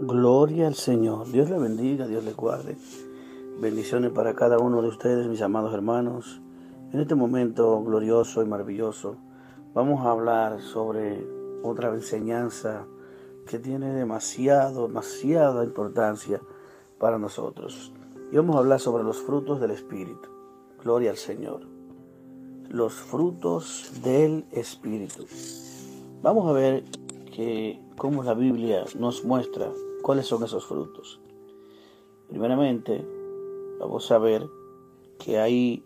Gloria al Señor. Dios le bendiga, Dios le guarde. Bendiciones para cada uno de ustedes, mis amados hermanos. En este momento glorioso y maravilloso, vamos a hablar sobre otra enseñanza que tiene demasiado, demasiada importancia para nosotros. Y vamos a hablar sobre los frutos del Espíritu. Gloria al Señor. Los frutos del Espíritu. Vamos a ver que cómo la Biblia nos muestra cuáles son esos frutos. Primeramente, vamos a ver que hay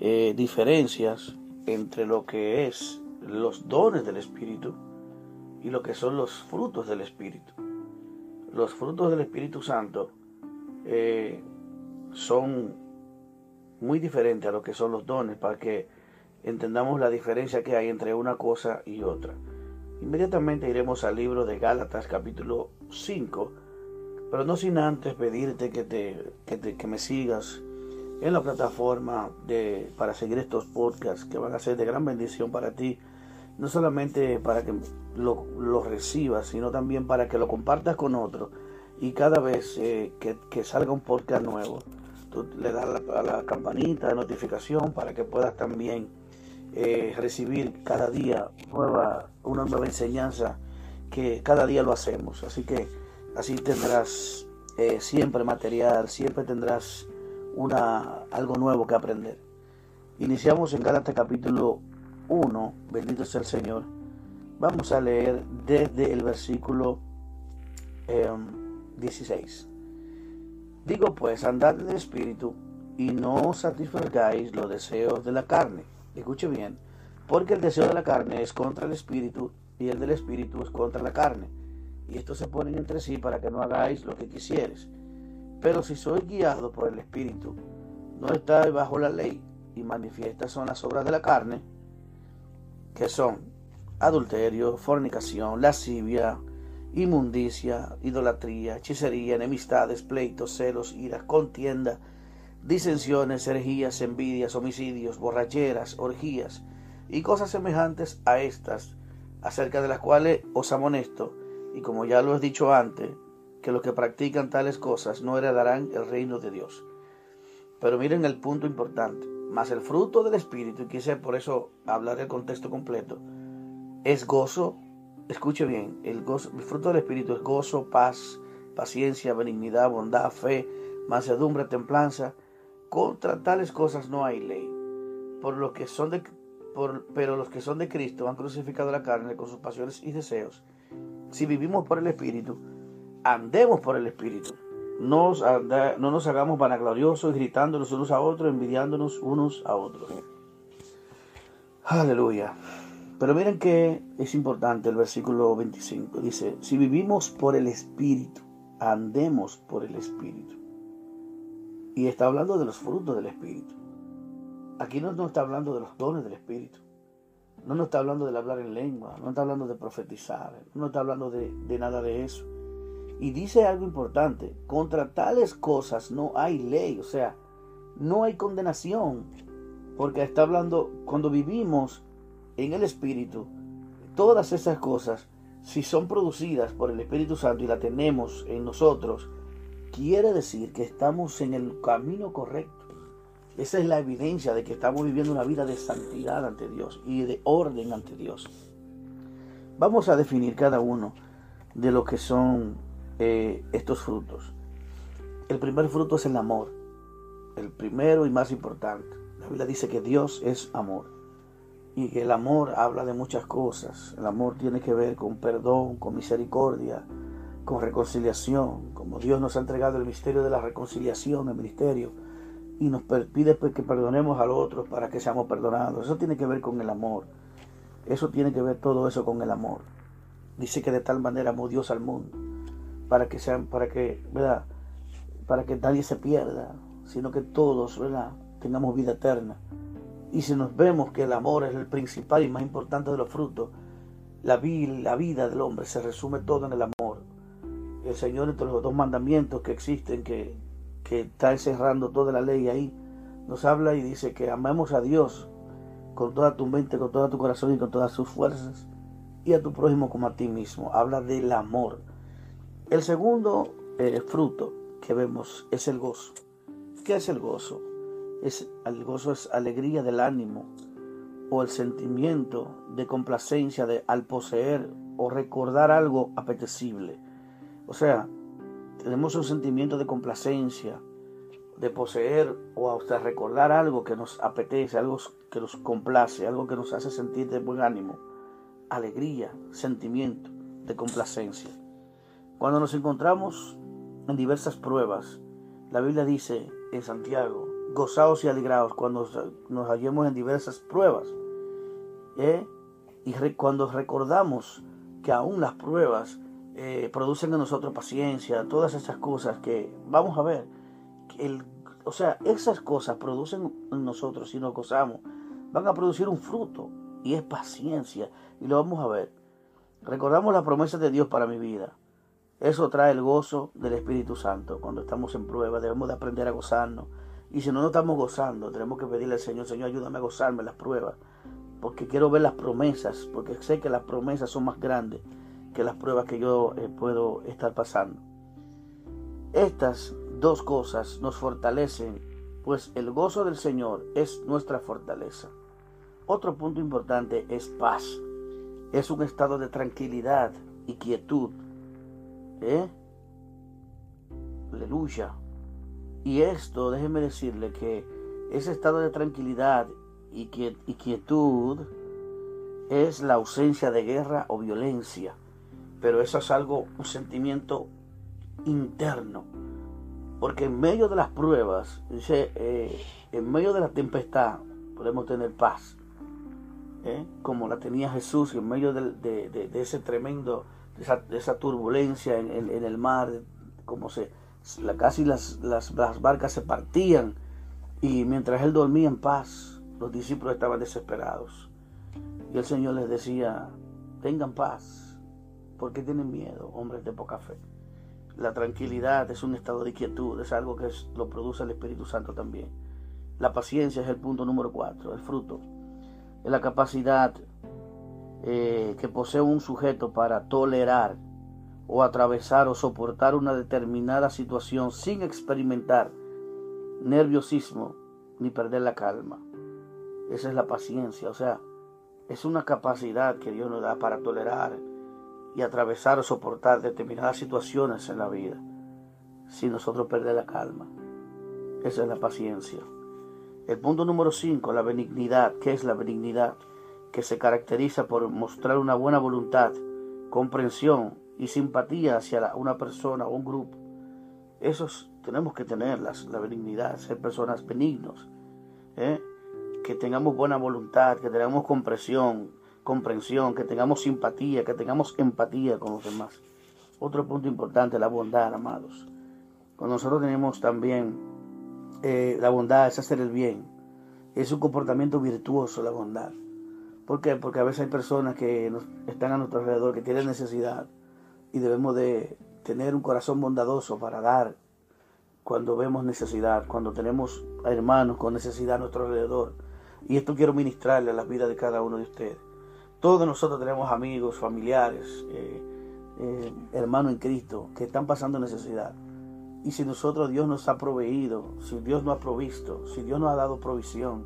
eh, diferencias entre lo que es los dones del Espíritu y lo que son los frutos del Espíritu. Los frutos del Espíritu Santo eh, son muy diferentes a lo que son los dones para que entendamos la diferencia que hay entre una cosa y otra. Inmediatamente iremos al libro de Gálatas capítulo 5, pero no sin antes pedirte que, te, que, me sigas en la plataforma de, para seguir estos podcasts que van a ser de gran bendición para ti, no solamente para que lo, lo recibas, sino también para que lo compartas con otros y cada vez eh, que, salga un podcast nuevo, tú le das a la campanita de notificación para que puedas también eh, recibir cada día nueva, una nueva enseñanza que cada día lo hacemos. Así que así tendrás eh, siempre material, siempre tendrás una, algo nuevo que aprender. Iniciamos en Gálatas capítulo 1, bendito sea el Señor. Vamos a leer desde el versículo 16. Em, Digo pues, andad en el Espíritu y no satisfagáis los deseos de la carne Escuche bien, porque el deseo de la carne es contra el espíritu y el del espíritu es contra la carne. Y estos se ponen entre sí para que no hagáis lo que quisieres. Pero si sois guiado por el espíritu, no estáis bajo la ley y manifiestas son las obras de la carne, que son adulterio, fornicación, lascivia, inmundicia, idolatría, hechicería, enemistades, pleitos, celos, iras, contienda, disensiones, herejías, envidias, homicidios, borracheras, orgías y cosas semejantes a estas, acerca de las cuales os amonesto, y como ya lo he dicho antes, que los que practican tales cosas no heredarán el reino de Dios. Pero miren el punto importante, más el fruto del Espíritu, y quise por eso hablar del contexto completo, es gozo, escuche bien, el, gozo, el fruto del Espíritu es gozo, paz, paciencia, benignidad, bondad, fe, mansedumbre, templanza, contra tales cosas no hay ley. Por lo que son de, pero los que son de Cristo han crucificado la carne con sus pasiones y deseos. Si vivimos por el Espíritu, andemos por el Espíritu. No nos, no nos hagamos vanagloriosos, gritándonos unos a otros, envidiándonos unos a otros. Aleluya. Pero miren que es importante el versículo 25. Dice, si vivimos por el Espíritu, andemos por el Espíritu. Y está hablando de los frutos del Espíritu. Aquí no nos está hablando de los dones del Espíritu. No nos está hablando de hablar en lengua, no está hablando de profetizar, no está hablando de, de nada de eso. Y dice algo importante, contra tales cosas no hay ley, o sea, no hay condenación, porque está hablando, cuando vivimos en el Espíritu, todas esas cosas, si son producidas por el Espíritu Santo y la tenemos en nosotros, quiere decir que estamos en el camino correcto. Esa es la evidencia de que estamos viviendo una vida de santidad ante Dios y de orden ante Dios. Vamos a definir cada uno de lo que son eh, estos frutos. El primer fruto es el amor, el primero y más importante. La Biblia dice que Dios es amor y que el amor habla de muchas cosas. El amor tiene que ver con perdón, con misericordia, con reconciliación, como Dios nos ha entregado el misterio de la reconciliación, el ministerio, y nos pide que perdonemos al otro para que seamos perdonados. Eso tiene que ver con el amor. Eso tiene que ver todo eso con el amor. Dice que de tal manera amó Dios al mundo, para que sean, para que, ¿verdad? Para que nadie se pierda, sino que todos, ¿verdad? Tengamos vida eterna. Y si nos vemos que el amor es el principal y más importante de los frutos, la, la vida del hombre se resume todo en el amor el Señor entre los dos mandamientos que existen, que, que está encerrando toda la ley ahí, nos habla y dice que amemos a Dios con toda tu mente, con todo tu corazón y con todas sus fuerzas, y a tu prójimo como a ti mismo. Habla del amor. El segundo eh, fruto que vemos es el gozo. ¿Qué es el gozo? Es, el gozo es alegría del ánimo o el sentimiento de complacencia de, al poseer o recordar algo apetecible. O sea, tenemos un sentimiento de complacencia, de poseer o hasta recordar algo que nos apetece, algo que nos complace, algo que nos hace sentir de buen ánimo, alegría, sentimiento de complacencia. Cuando nos encontramos en diversas pruebas, la Biblia dice en Santiago, gozaos y alegraos cuando nos hallemos en diversas pruebas. ¿eh? Y cuando recordamos que aún las pruebas eh, producen en nosotros paciencia, todas esas cosas que vamos a ver, o sea, esas cosas producen en nosotros, si nos gozamos, van a producir un fruto y es paciencia y lo vamos a ver. Recordamos las promesas de Dios para mi vida. Eso trae el gozo del Espíritu Santo. Cuando estamos en prueba debemos de aprender a gozarnos. Y si no nos estamos gozando, tenemos que pedirle al Señor, Señor, ayúdame a gozarme las pruebas. Porque quiero ver las promesas, porque sé que las promesas son más grandes que las pruebas que yo eh, puedo estar pasando. Estas dos cosas nos fortalecen, pues el gozo del Señor es nuestra fortaleza. Otro punto importante es paz. Es un estado de tranquilidad y quietud. ¿Eh? Aleluya. Y esto, déjeme decirle que ese estado de tranquilidad y quietud es la ausencia de guerra o violencia pero eso es algo, un sentimiento interno. Porque en medio de las pruebas, eh, en medio de la tempestad, podemos tener paz. ¿eh? Como la tenía Jesús en medio de, ese tremendo, de esa, turbulencia en, el mar, como se, la, casi las, las, las barcas se partían. Y mientras él dormía en paz, los discípulos estaban desesperados. Y el Señor les decía, tengan paz ¿Por qué tienen miedo, hombres de poca fe? La tranquilidad es un estado de quietud, es algo que lo produce el Espíritu Santo también. La paciencia es el punto número cuatro, el fruto. Es la capacidad eh, que posee un sujeto para tolerar o atravesar o soportar una determinada situación sin experimentar nerviosismo ni perder la calma. Esa es la paciencia, o sea, es una capacidad que Dios nos da para tolerar y atravesar o soportar determinadas situaciones en la vida sin nosotros perder la calma. Esa es la paciencia. El punto número 5, la benignidad. ¿Qué es la benignidad? Que se caracteriza por mostrar una buena voluntad, comprensión y simpatía hacia una persona o un grupo. Esos tenemos que tenerlas, la benignidad, ser personas benignos. ¿eh? Que tengamos buena voluntad, que tengamos comprensión, comprensión, que tengamos simpatía, que tengamos empatía con los demás. Otro punto importante, la bondad, amados. Cuando nosotros tenemos también eh, la bondad, es hacer el bien. Es un comportamiento virtuoso la bondad. ¿Por qué? Porque a veces hay personas que están a nuestro alrededor, que tienen necesidad y debemos de tener un corazón bondadoso para dar cuando vemos necesidad, cuando tenemos hermanos con necesidad a nuestro alrededor. Y esto quiero ministrarle a la vida de cada uno de ustedes. Todos nosotros tenemos amigos, familiares, eh, eh, hermanos en Cristo que están pasando necesidad. Y si nosotros Dios nos ha proveído, si Dios nos ha provisto, si Dios nos ha dado provisión,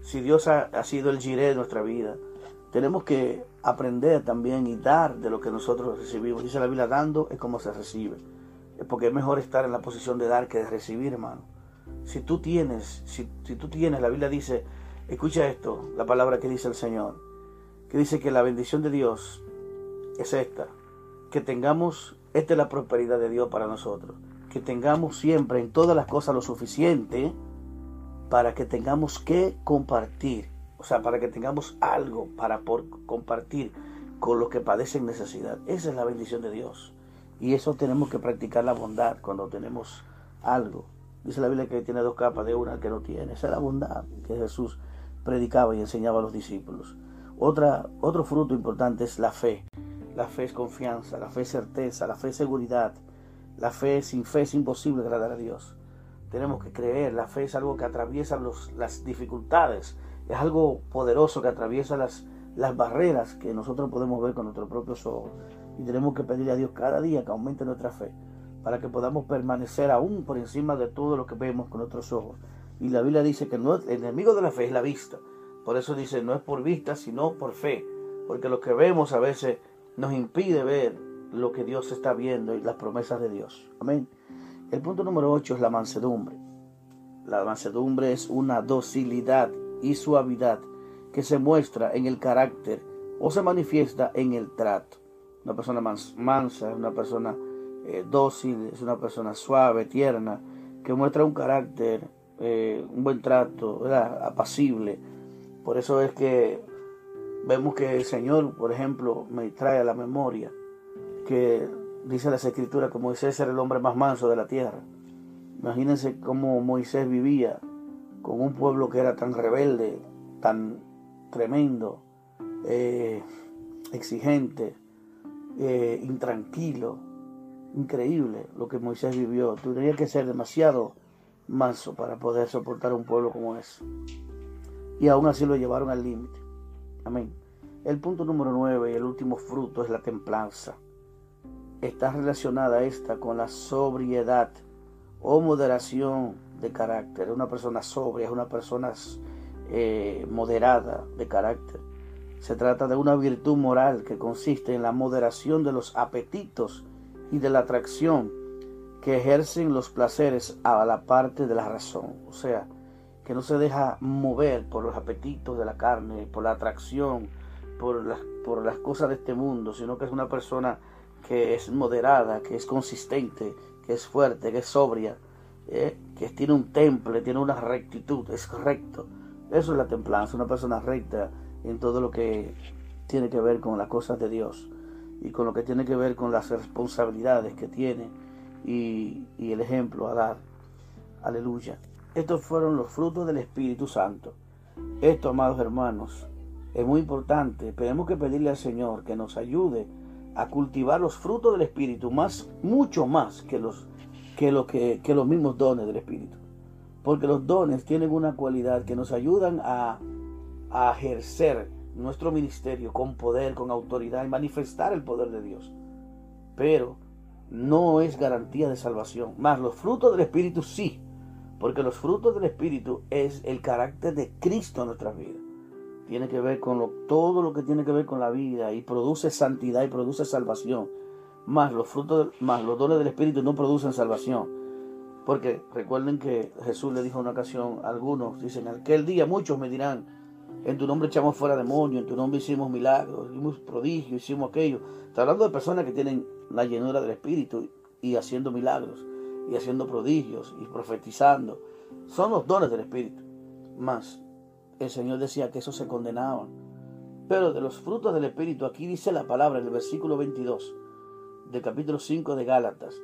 si Dios ha, sido el giré de nuestra vida, tenemos que aprender también y dar de lo que nosotros recibimos. Dice la Biblia, dando es como se recibe. Porque es mejor estar en la posición de dar que de recibir, hermano. Si tú tienes, si, si tú tienes, la Biblia dice, escucha esto, la palabra que dice el Señor dice que la bendición de Dios es esta, que tengamos, esta es la prosperidad de Dios para nosotros, que tengamos siempre en todas las cosas lo suficiente para que tengamos que compartir, o sea, para que tengamos algo para por compartir con los que padecen necesidad. Esa es la bendición de Dios. Y eso tenemos que practicar la bondad cuando tenemos algo. Dice la Biblia que tiene dos capas de una que no tiene. Esa es la bondad que Jesús predicaba y enseñaba a los discípulos. Otra, otro fruto importante es la fe. La fe es confianza, la fe es certeza, la fe es seguridad. La fe sin fe es imposible agradar a Dios. Tenemos que creer, la fe es algo que atraviesa las dificultades, es algo poderoso que atraviesa las, las barreras que nosotros podemos ver con nuestros propios ojos. Y tenemos que pedirle a Dios cada día que aumente nuestra fe para que podamos permanecer aún por encima de todo lo que vemos con nuestros ojos. Y la Biblia dice que no, el enemigo de la fe es la vista. Por eso dice, no es por vista, sino por fe. Porque lo que vemos a veces nos impide ver lo que Dios está viendo y las promesas de Dios. Amén. El punto número 8 es la mansedumbre. La mansedumbre es una docilidad y suavidad que se muestra en el carácter o se manifiesta en el trato. Una persona mansa, una persona eh, dócil, es una persona suave, tierna, que muestra un carácter, eh, un buen trato, apacible. Por eso es que vemos que el Señor, por ejemplo, me trae a la memoria que dice las escrituras que Moisés era el hombre más manso de la tierra. Imagínense cómo Moisés vivía con un pueblo que era tan rebelde, tan tremendo, eh, exigente, eh, intranquilo, increíble lo que Moisés vivió. Tendría que ser demasiado manso para poder soportar un pueblo como ese. Y aún así lo llevaron al límite. Amén. El punto número nueve y el último fruto es la templanza está relacionada esta con la sobriedad o moderación de carácter. Una persona sobria es una persona eh, moderada de carácter. Se trata de una virtud moral que consiste en la moderación de los apetitos y de la atracción que ejercen los placeres a la parte de la razón. O sea, que no se deja mover por los apetitos de la carne, por la atracción, por las, por las cosas de este mundo, sino que es una persona que es moderada, que es consistente, que es fuerte, que es sobria, ¿eh? que tiene un temple, tiene una rectitud, es recto. Eso es la templanza, una persona recta en todo lo que tiene que ver con las cosas de Dios y con lo que tiene que ver con las responsabilidades que tiene y, y el ejemplo a dar. Aleluya. Estos fueron los frutos del Espíritu Santo. Esto, amados hermanos, es muy importante. Tenemos que pedirle al Señor que nos ayude a cultivar los frutos del Espíritu, más, mucho más que los, que, lo que, que los mismos dones del Espíritu. Porque los dones tienen una cualidad que nos ayudan a, a ejercer nuestro ministerio con poder, con autoridad y manifestar el poder de Dios. Pero no es garantía de salvación. Más los frutos del Espíritu sí, porque los frutos del Espíritu es el carácter de Cristo en nuestras vidas tiene que ver con todo lo que tiene que ver con la vida y produce santidad y produce salvación. Más los frutos, más los dones del Espíritu no producen salvación. Porque recuerden que Jesús le dijo en una ocasión a algunos, dicen, aquel día muchos me dirán, en tu nombre echamos fuera demonios, en tu nombre hicimos milagros, hicimos prodigios, hicimos aquello. Está hablando de personas que tienen la llenura del Espíritu y haciendo milagros, y haciendo prodigios, y profetizando. Son los dones del Espíritu. Más el Señor decía que eso se condenaban. Pero de los frutos del Espíritu, aquí dice la palabra en el versículo 22 del capítulo 5 de Gálatas.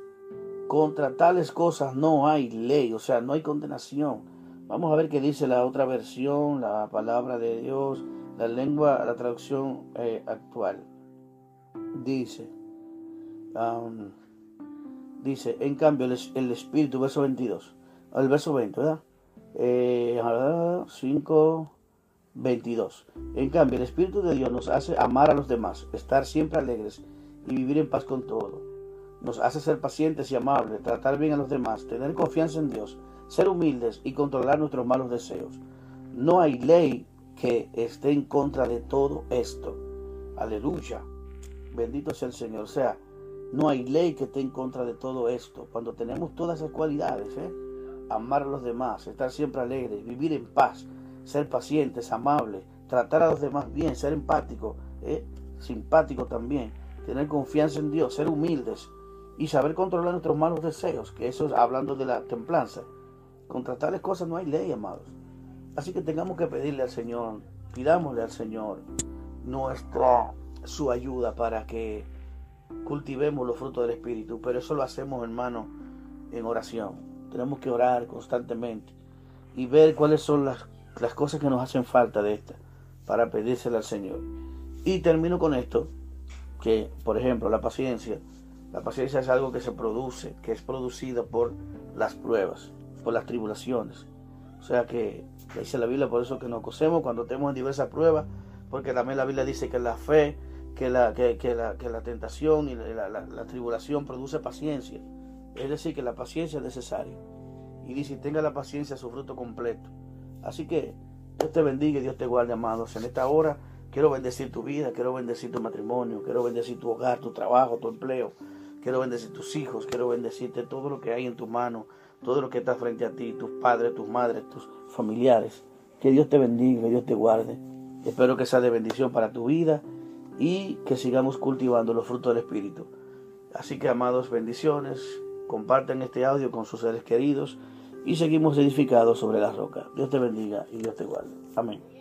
Contra tales cosas no hay ley, o sea, no hay condenación. Vamos a ver qué dice la otra versión, la palabra de Dios, la lengua, la traducción eh, actual. Dice, um, dice, en cambio, el, Espíritu, verso 22, el verso 20, ¿verdad? 5, eh, 22. En cambio, el Espíritu de Dios nos hace amar a los demás, estar siempre alegres y vivir en paz con todo. Nos hace ser pacientes y amables, tratar bien a los demás, tener confianza en Dios, ser humildes y controlar nuestros malos deseos. No hay ley que esté en contra de todo esto. Aleluya. Bendito sea el Señor. O sea, no hay ley que esté en contra de todo esto. Cuando tenemos todas esas cualidades, ¿eh? amar a los demás, estar siempre alegres, vivir en paz, ser pacientes, amables, tratar a los demás bien, ser empático, eh, simpático también, tener confianza en Dios, ser humildes y saber controlar nuestros malos deseos, que eso es hablando de la templanza. Contra tales cosas no hay ley, amados. Así que tengamos que pedirle al Señor, pidámosle al Señor nuestra su ayuda para que cultivemos los frutos del Espíritu, pero eso lo hacemos, hermano, en oración. Tenemos que orar constantemente y ver cuáles son las, las cosas que nos hacen falta de esta para pedírsela al Señor. Y termino con esto, que por ejemplo la paciencia, la paciencia es algo que se produce, que es producida por las pruebas, por las tribulaciones. O sea que dice la Biblia por eso que nos cosemos cuando tenemos diversas pruebas, porque también la Biblia dice que la fe que la, que, la, que la tentación y la, la, tribulación produce paciencia. Es decir, que la paciencia es necesaria. Y dice, tenga la paciencia su fruto completo. Así que Dios te bendiga y Dios te guarde, amados. En esta hora quiero bendecir tu vida, quiero bendecir tu matrimonio, quiero bendecir tu hogar, tu trabajo, tu empleo. Quiero bendecir tus hijos, quiero bendecirte todo lo que hay en tu mano, todo lo que está frente a ti, tus padres, tus madres, tus familiares. Que Dios te bendiga, Dios te guarde. Espero que sea de bendición para tu vida y que sigamos cultivando los frutos del Espíritu. Así que, amados, bendiciones. Compartan este audio con sus seres queridos y seguimos edificados sobre la roca. Dios te bendiga y Dios te guarde. Amén.